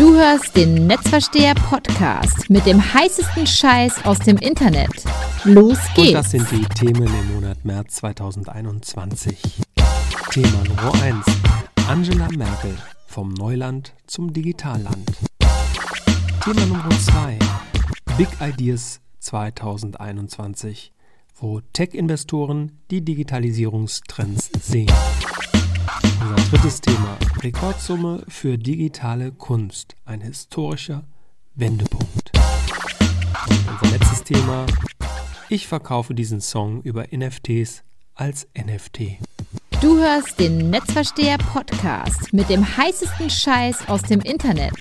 Du hörst den Netzversteher Podcast mit dem heißesten Scheiß aus dem Internet. Los geht's. Und das sind die Themen im Monat März 2021. Thema Nummer 1. Angela Merkel vom Neuland zum Digitalland. Thema Nummer 2. Big Ideas 2021, wo Tech-Investoren die Digitalisierungstrends sehen. Unser drittes Thema. Rekordsumme für digitale Kunst. Ein historischer Wendepunkt. Und unser letztes Thema. Ich verkaufe diesen Song über NFTs als NFT. Du hörst den Netzversteher Podcast mit dem heißesten Scheiß aus dem Internet.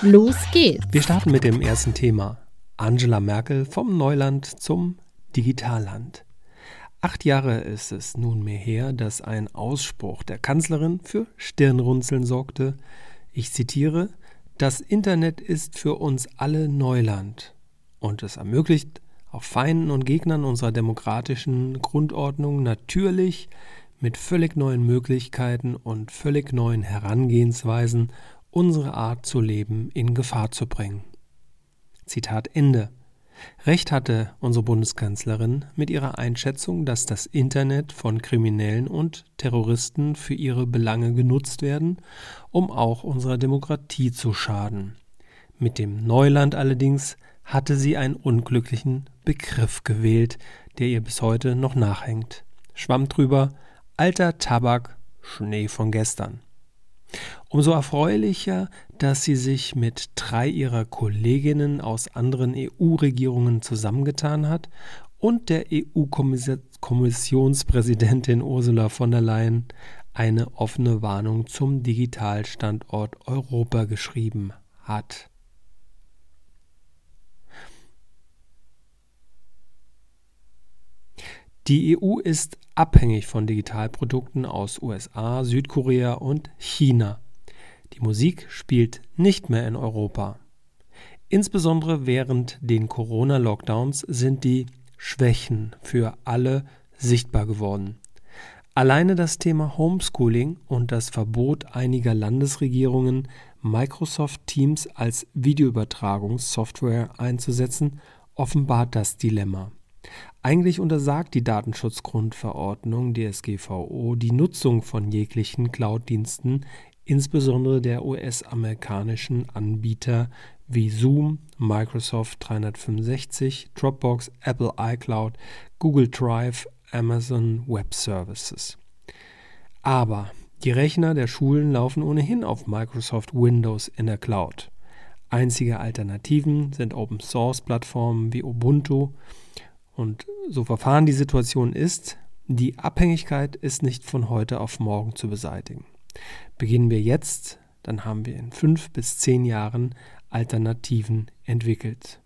Los geht's. Wir starten mit dem ersten Thema. Angela Merkel vom Neuland zum Digitalland. Acht Jahre ist es nunmehr her, dass ein Ausspruch der Kanzlerin für Stirnrunzeln sorgte. Ich zitiere: Das Internet ist für uns alle Neuland und es ermöglicht auch Feinden und Gegnern unserer demokratischen Grundordnung natürlich mit völlig neuen Möglichkeiten und völlig neuen Herangehensweisen unsere Art zu leben in Gefahr zu bringen. Zitat Ende. Recht hatte unsere Bundeskanzlerin mit ihrer Einschätzung, dass das Internet von Kriminellen und Terroristen für ihre Belange genutzt werden, um auch unserer Demokratie zu schaden. Mit dem Neuland allerdings hatte sie einen unglücklichen Begriff gewählt, der ihr bis heute noch nachhängt. Schwamm drüber, alter Tabak, Schnee von gestern. Umso erfreulicher, dass sie sich mit drei ihrer Kolleginnen aus anderen EU-Regierungen zusammengetan hat und der EU-Kommissionspräsidentin Ursula von der Leyen eine offene Warnung zum Digitalstandort Europa geschrieben hat. Die EU ist abhängig von Digitalprodukten aus USA, Südkorea und China. Die Musik spielt nicht mehr in Europa. Insbesondere während den Corona-Lockdowns sind die Schwächen für alle sichtbar geworden. Alleine das Thema Homeschooling und das Verbot einiger Landesregierungen, Microsoft Teams als Videoübertragungssoftware einzusetzen, offenbart das Dilemma. Eigentlich untersagt die Datenschutzgrundverordnung DSGVO die Nutzung von jeglichen Cloud-Diensten insbesondere der US-amerikanischen Anbieter wie Zoom, Microsoft 365, Dropbox, Apple iCloud, Google Drive, Amazon Web Services. Aber die Rechner der Schulen laufen ohnehin auf Microsoft Windows in der Cloud. Einzige Alternativen sind Open Source Plattformen wie Ubuntu und so verfahren die Situation ist, die Abhängigkeit ist nicht von heute auf morgen zu beseitigen. Beginnen wir jetzt, dann haben wir in fünf bis zehn Jahren Alternativen entwickelt.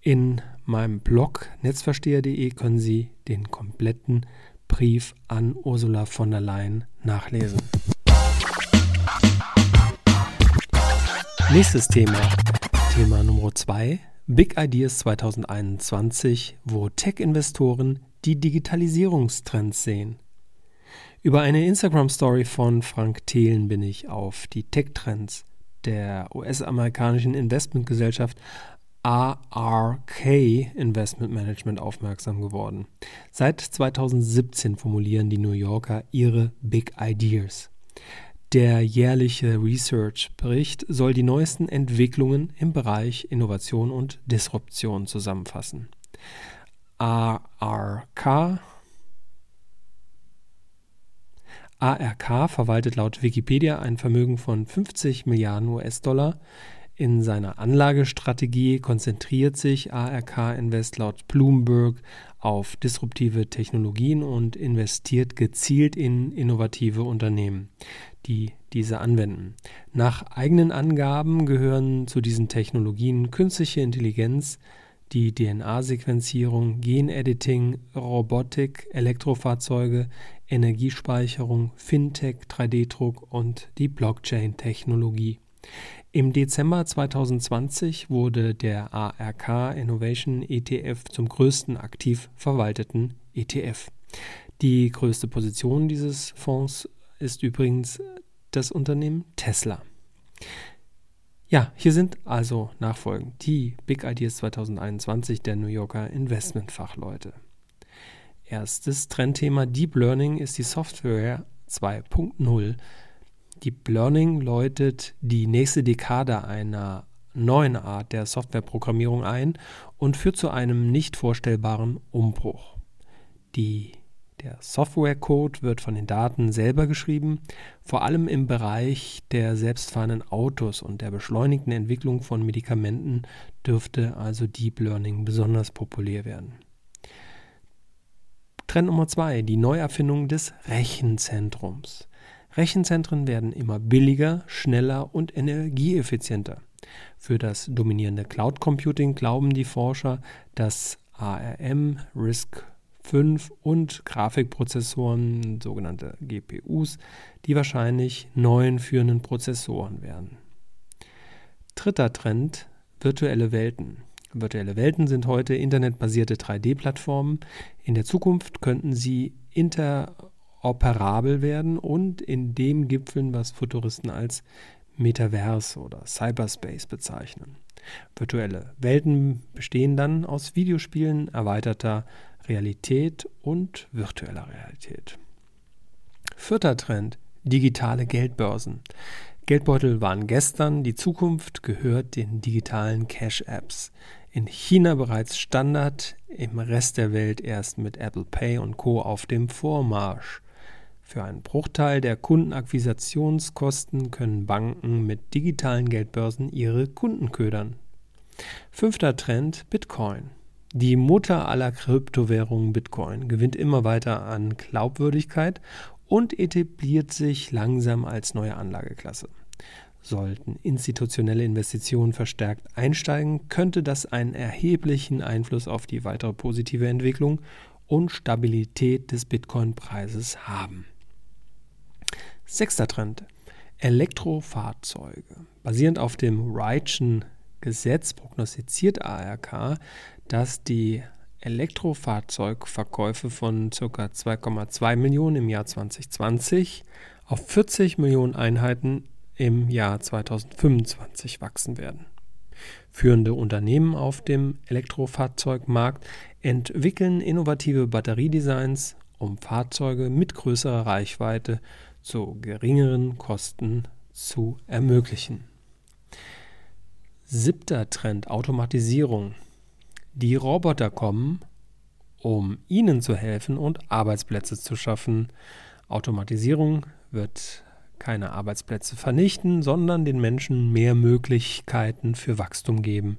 In meinem Blog netzversteher.de können Sie den kompletten Brief an Ursula von der Leyen nachlesen. Nächstes Thema, Thema Nummer zwei: Big Ideas 2021, wo Tech-Investoren die Digitalisierungstrends sehen. Über eine Instagram-Story von Frank Thelen bin ich auf die Tech-Trends der US-amerikanischen Investmentgesellschaft ARK Investment Management aufmerksam geworden. Seit 2017 formulieren die New Yorker ihre Big Ideas. Der jährliche Research-Bericht soll die neuesten Entwicklungen im Bereich Innovation und Disruption zusammenfassen. ARK ARK verwaltet laut Wikipedia ein Vermögen von 50 Milliarden US-Dollar. In seiner Anlagestrategie konzentriert sich ARK Invest laut Bloomberg auf disruptive Technologien und investiert gezielt in innovative Unternehmen, die diese anwenden. Nach eigenen Angaben gehören zu diesen Technologien künstliche Intelligenz, die DNA-Sequenzierung, Genediting, Robotik, Elektrofahrzeuge, Energiespeicherung, Fintech, 3D-Druck und die Blockchain-Technologie. Im Dezember 2020 wurde der ARK Innovation ETF zum größten aktiv verwalteten ETF. Die größte Position dieses Fonds ist übrigens das Unternehmen Tesla. Ja, hier sind also nachfolgend die Big Ideas 2021 der New Yorker Investmentfachleute. Erstes Trendthema Deep Learning ist die Software 2.0. Deep Learning läutet die nächste Dekade einer neuen Art der Softwareprogrammierung ein und führt zu einem nicht vorstellbaren Umbruch. Die der Softwarecode wird von den Daten selber geschrieben, vor allem im Bereich der selbstfahrenden Autos und der beschleunigten Entwicklung von Medikamenten dürfte also Deep Learning besonders populär werden. Trend Nummer zwei, die Neuerfindung des Rechenzentrums. Rechenzentren werden immer billiger, schneller und energieeffizienter. Für das dominierende Cloud Computing glauben die Forscher, dass ARM, RISC 5 und Grafikprozessoren, sogenannte GPUs, die wahrscheinlich neuen führenden Prozessoren werden. Dritter Trend, virtuelle Welten. Virtuelle Welten sind heute internetbasierte 3D-Plattformen. In der Zukunft könnten sie interoperabel werden und in dem gipfeln, was Futuristen als Metaverse oder Cyberspace bezeichnen. Virtuelle Welten bestehen dann aus Videospielen, erweiterter Realität und virtueller Realität. Vierter Trend, digitale Geldbörsen. Geldbeutel waren gestern, die Zukunft gehört den digitalen Cash-Apps. In China bereits Standard, im Rest der Welt erst mit Apple Pay und Co. auf dem Vormarsch. Für einen Bruchteil der Kundenakquisitionskosten können Banken mit digitalen Geldbörsen ihre Kunden ködern. Fünfter Trend Bitcoin. Die Mutter aller Kryptowährungen Bitcoin gewinnt immer weiter an Glaubwürdigkeit und etabliert sich langsam als neue Anlageklasse. Sollten institutionelle Investitionen verstärkt einsteigen, könnte das einen erheblichen Einfluss auf die weitere positive Entwicklung und Stabilität des Bitcoin-Preises haben. Sechster Trend. Elektrofahrzeuge. Basierend auf dem Wrightschen Gesetz prognostiziert ARK, dass die Elektrofahrzeugverkäufe von ca. 2,2 Millionen im Jahr 2020 auf 40 Millionen Einheiten im Jahr 2025 wachsen werden. Führende Unternehmen auf dem Elektrofahrzeugmarkt entwickeln innovative Batteriedesigns, um Fahrzeuge mit größerer Reichweite zu geringeren Kosten zu ermöglichen. Siebter Trend Automatisierung. Die Roboter kommen, um ihnen zu helfen und Arbeitsplätze zu schaffen. Automatisierung wird keine Arbeitsplätze vernichten, sondern den Menschen mehr Möglichkeiten für Wachstum geben.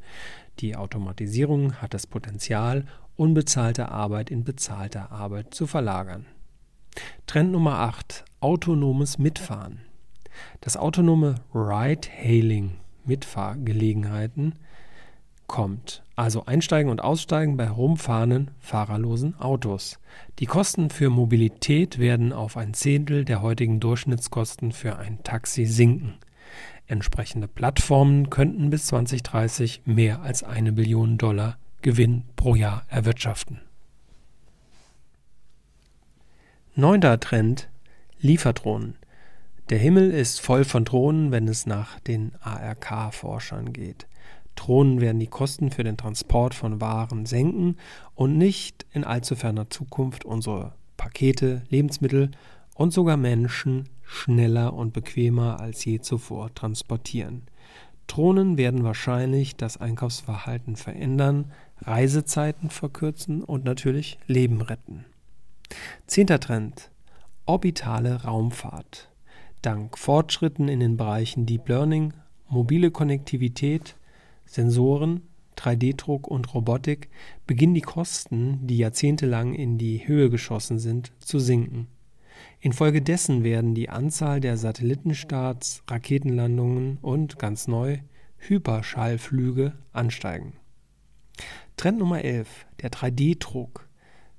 Die Automatisierung hat das Potenzial, unbezahlte Arbeit in bezahlte Arbeit zu verlagern. Trend Nummer 8. Autonomes Mitfahren. Das autonome Ride-Hailing Mitfahrgelegenheiten kommt. Also einsteigen und aussteigen bei herumfahrenden, fahrerlosen Autos. Die Kosten für Mobilität werden auf ein Zehntel der heutigen Durchschnittskosten für ein Taxi sinken. Entsprechende Plattformen könnten bis 2030 mehr als eine Billion Dollar Gewinn pro Jahr erwirtschaften. Neunter Trend Lieferdrohnen. Der Himmel ist voll von Drohnen, wenn es nach den ARK-Forschern geht. Drohnen werden die Kosten für den Transport von Waren senken und nicht in allzu ferner Zukunft unsere Pakete, Lebensmittel und sogar Menschen schneller und bequemer als je zuvor transportieren. Drohnen werden wahrscheinlich das Einkaufsverhalten verändern, Reisezeiten verkürzen und natürlich Leben retten. Zehnter Trend. Orbitale Raumfahrt. Dank Fortschritten in den Bereichen Deep Learning, mobile Konnektivität, Sensoren, 3D-Druck und Robotik beginnen die Kosten, die jahrzehntelang in die Höhe geschossen sind, zu sinken. Infolgedessen werden die Anzahl der Satellitenstarts, Raketenlandungen und ganz neu Hyperschallflüge ansteigen. Trend Nummer 11, der 3D-Druck.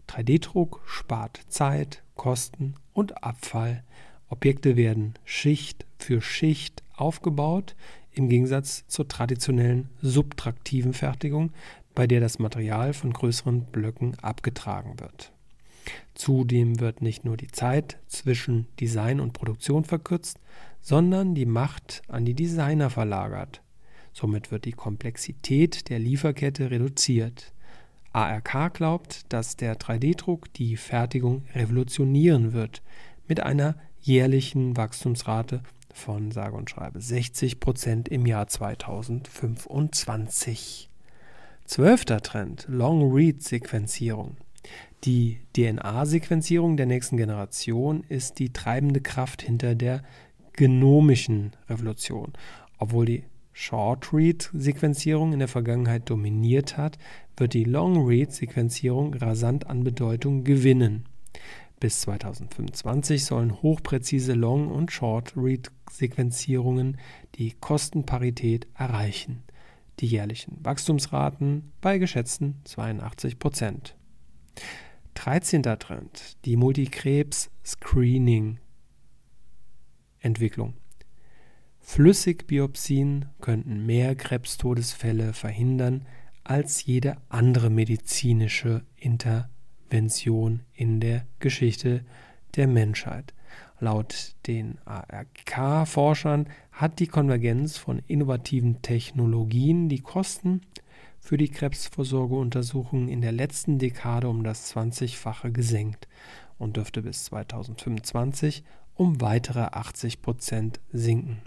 3D-Druck spart Zeit, Kosten und Abfall. Objekte werden Schicht für Schicht aufgebaut, im Gegensatz zur traditionellen subtraktiven Fertigung, bei der das Material von größeren Blöcken abgetragen wird. Zudem wird nicht nur die Zeit zwischen Design und Produktion verkürzt, sondern die Macht an die Designer verlagert. Somit wird die Komplexität der Lieferkette reduziert. ARK glaubt, dass der 3D-Druck die Fertigung revolutionieren wird, mit einer jährlichen Wachstumsrate von sage und schreibe 60 Prozent im Jahr 2025. Zwölfter Trend: Long Read Sequenzierung. Die DNA-Sequenzierung der nächsten Generation ist die treibende Kraft hinter der genomischen Revolution. Obwohl die Short-Read-Sequenzierung in der Vergangenheit dominiert hat, wird die Long-Read-Sequenzierung rasant an Bedeutung gewinnen. Bis 2025 sollen hochpräzise Long- und Short-Read-Sequenzierungen die Kostenparität erreichen. Die jährlichen Wachstumsraten bei geschätzten 82 Prozent. 13. Trend: die Multikrebs-Screening-Entwicklung. Flüssigbiopsien könnten mehr Krebstodesfälle verhindern als jede andere medizinische Intervention in der Geschichte der Menschheit. Laut den ARK-Forschern hat die Konvergenz von innovativen Technologien die Kosten für die Krebsvorsorgeuntersuchungen in der letzten Dekade um das 20-fache gesenkt und dürfte bis 2025 um weitere 80 Prozent sinken.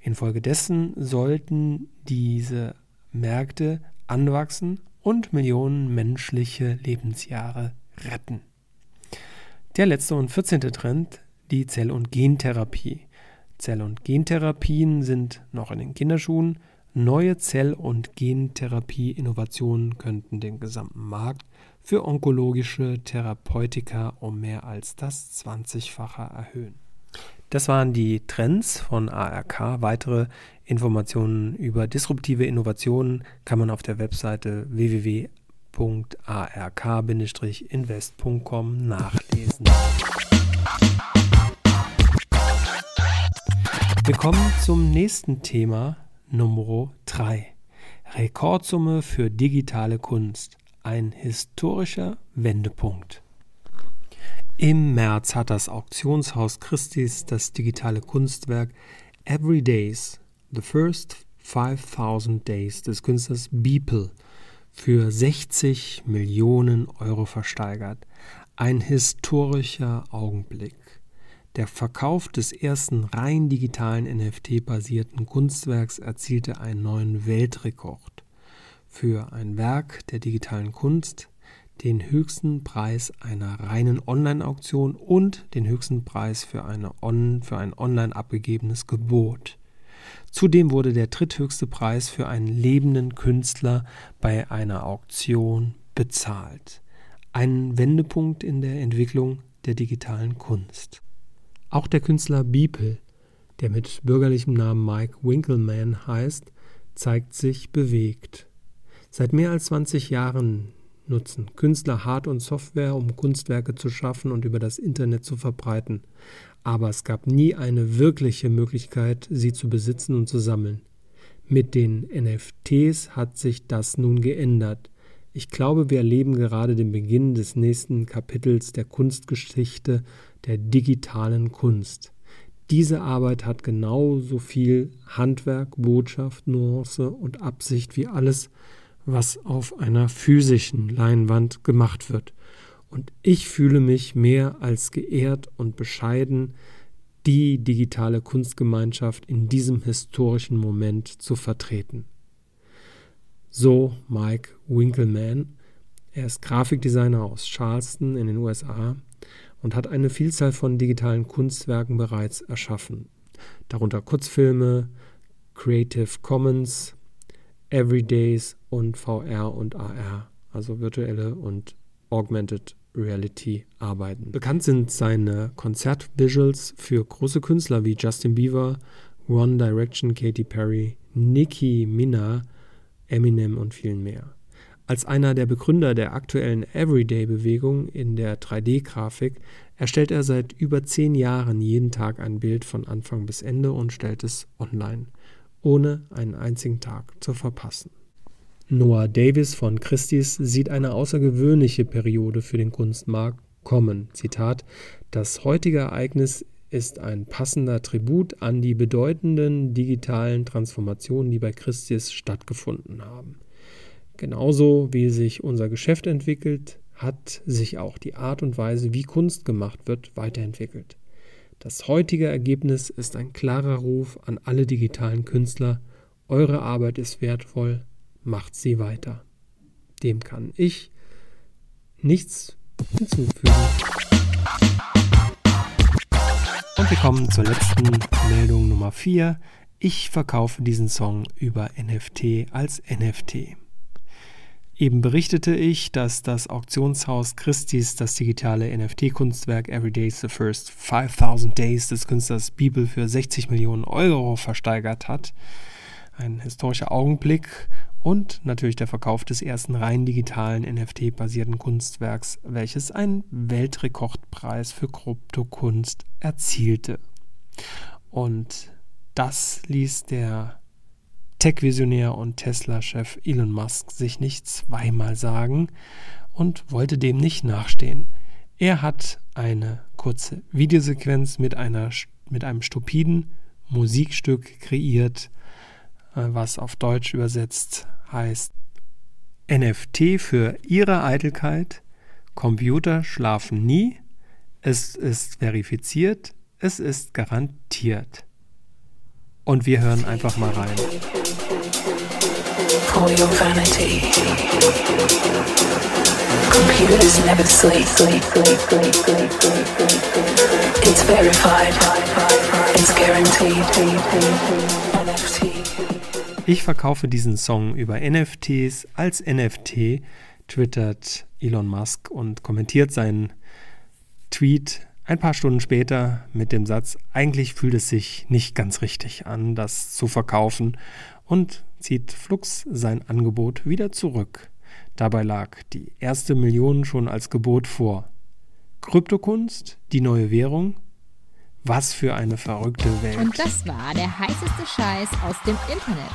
Infolgedessen sollten diese Märkte anwachsen und Millionen menschliche Lebensjahre retten. Der letzte und 14. Trend, die Zell- und Gentherapie. Zell- und Gentherapien sind noch in den Kinderschuhen. Neue Zell- und Gentherapie-Innovationen könnten den gesamten Markt für onkologische Therapeutika um mehr als das 20-fache erhöhen. Das waren die Trends von ARK. Weitere Informationen über disruptive Innovationen kann man auf der Webseite www.ark-invest.com nachlesen. Wir kommen zum nächsten Thema, Nummer 3. Rekordsumme für digitale Kunst. Ein historischer Wendepunkt. Im März hat das Auktionshaus Christie's das digitale Kunstwerk Every Days, The First 5000 Days des Künstlers Beeple für 60 Millionen Euro versteigert. Ein historischer Augenblick. Der Verkauf des ersten rein digitalen NFT-basierten Kunstwerks erzielte einen neuen Weltrekord. Für ein Werk der digitalen Kunst den höchsten Preis einer reinen Online-Auktion und den höchsten Preis für, eine on, für ein online abgegebenes Gebot. Zudem wurde der dritthöchste Preis für einen lebenden Künstler bei einer Auktion bezahlt. Ein Wendepunkt in der Entwicklung der digitalen Kunst. Auch der Künstler Beeple, der mit bürgerlichem Namen Mike Winkelmann heißt, zeigt sich bewegt. Seit mehr als 20 Jahren nutzen Künstler Hard- und Software, um Kunstwerke zu schaffen und über das Internet zu verbreiten. Aber es gab nie eine wirkliche Möglichkeit, sie zu besitzen und zu sammeln. Mit den NFTs hat sich das nun geändert. Ich glaube, wir erleben gerade den Beginn des nächsten Kapitels der Kunstgeschichte der digitalen Kunst. Diese Arbeit hat genauso viel Handwerk, Botschaft, Nuance und Absicht wie alles, was auf einer physischen Leinwand gemacht wird. Und ich fühle mich mehr als geehrt und bescheiden, die digitale Kunstgemeinschaft in diesem historischen Moment zu vertreten. So Mike Winkelmann. Er ist Grafikdesigner aus Charleston in den USA und hat eine Vielzahl von digitalen Kunstwerken bereits erschaffen, darunter Kurzfilme, Creative Commons, Everydays und VR und AR, also virtuelle und Augmented Reality arbeiten. Bekannt sind seine Konzertvisuals für große Künstler wie Justin Bieber, One Direction, Katy Perry, Nicki Minaj, Eminem und vielen mehr. Als einer der Begründer der aktuellen Everyday-Bewegung in der 3D-Grafik erstellt er seit über zehn Jahren jeden Tag ein Bild von Anfang bis Ende und stellt es online ohne einen einzigen Tag zu verpassen. Noah Davis von Christie's sieht eine außergewöhnliche Periode für den Kunstmarkt kommen. Zitat: Das heutige Ereignis ist ein passender Tribut an die bedeutenden digitalen Transformationen, die bei Christis stattgefunden haben. Genauso wie sich unser Geschäft entwickelt, hat sich auch die Art und Weise, wie Kunst gemacht wird, weiterentwickelt. Das heutige Ergebnis ist ein klarer Ruf an alle digitalen Künstler, eure Arbeit ist wertvoll, macht sie weiter. Dem kann ich nichts hinzufügen. Und wir kommen zur letzten Meldung Nummer 4. Ich verkaufe diesen Song über NFT als NFT. Eben berichtete ich, dass das Auktionshaus Christie's das digitale NFT-Kunstwerk Every Day's the First 5000 Days des Künstlers Bibel für 60 Millionen Euro versteigert hat. Ein historischer Augenblick und natürlich der Verkauf des ersten rein digitalen NFT-basierten Kunstwerks, welches einen Weltrekordpreis für Kryptokunst erzielte. Und das ließ der Tech-Visionär und Tesla-Chef Elon Musk sich nicht zweimal sagen und wollte dem nicht nachstehen. Er hat eine kurze Videosequenz mit, einer, mit einem stupiden Musikstück kreiert, äh, was auf Deutsch übersetzt heißt NFT für Ihre Eitelkeit, Computer schlafen nie, es ist verifiziert, es ist garantiert. Und wir hören einfach mal rein. For your vanity. Computers never sleep. It's verified. It's guaranteed. Ich verkaufe diesen Song über NFTs als NFT, twittert Elon Musk und kommentiert seinen Tweet ein paar Stunden später mit dem Satz, eigentlich fühlt es sich nicht ganz richtig an, das zu verkaufen und zieht Flux sein Angebot wieder zurück. Dabei lag die erste Million schon als Gebot vor. Kryptokunst, die neue Währung? Was für eine verrückte Welt. Und das war der heißeste Scheiß aus dem Internet.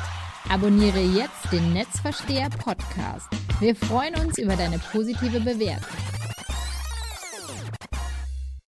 Abonniere jetzt den Netzversteher Podcast. Wir freuen uns über deine positive Bewertung.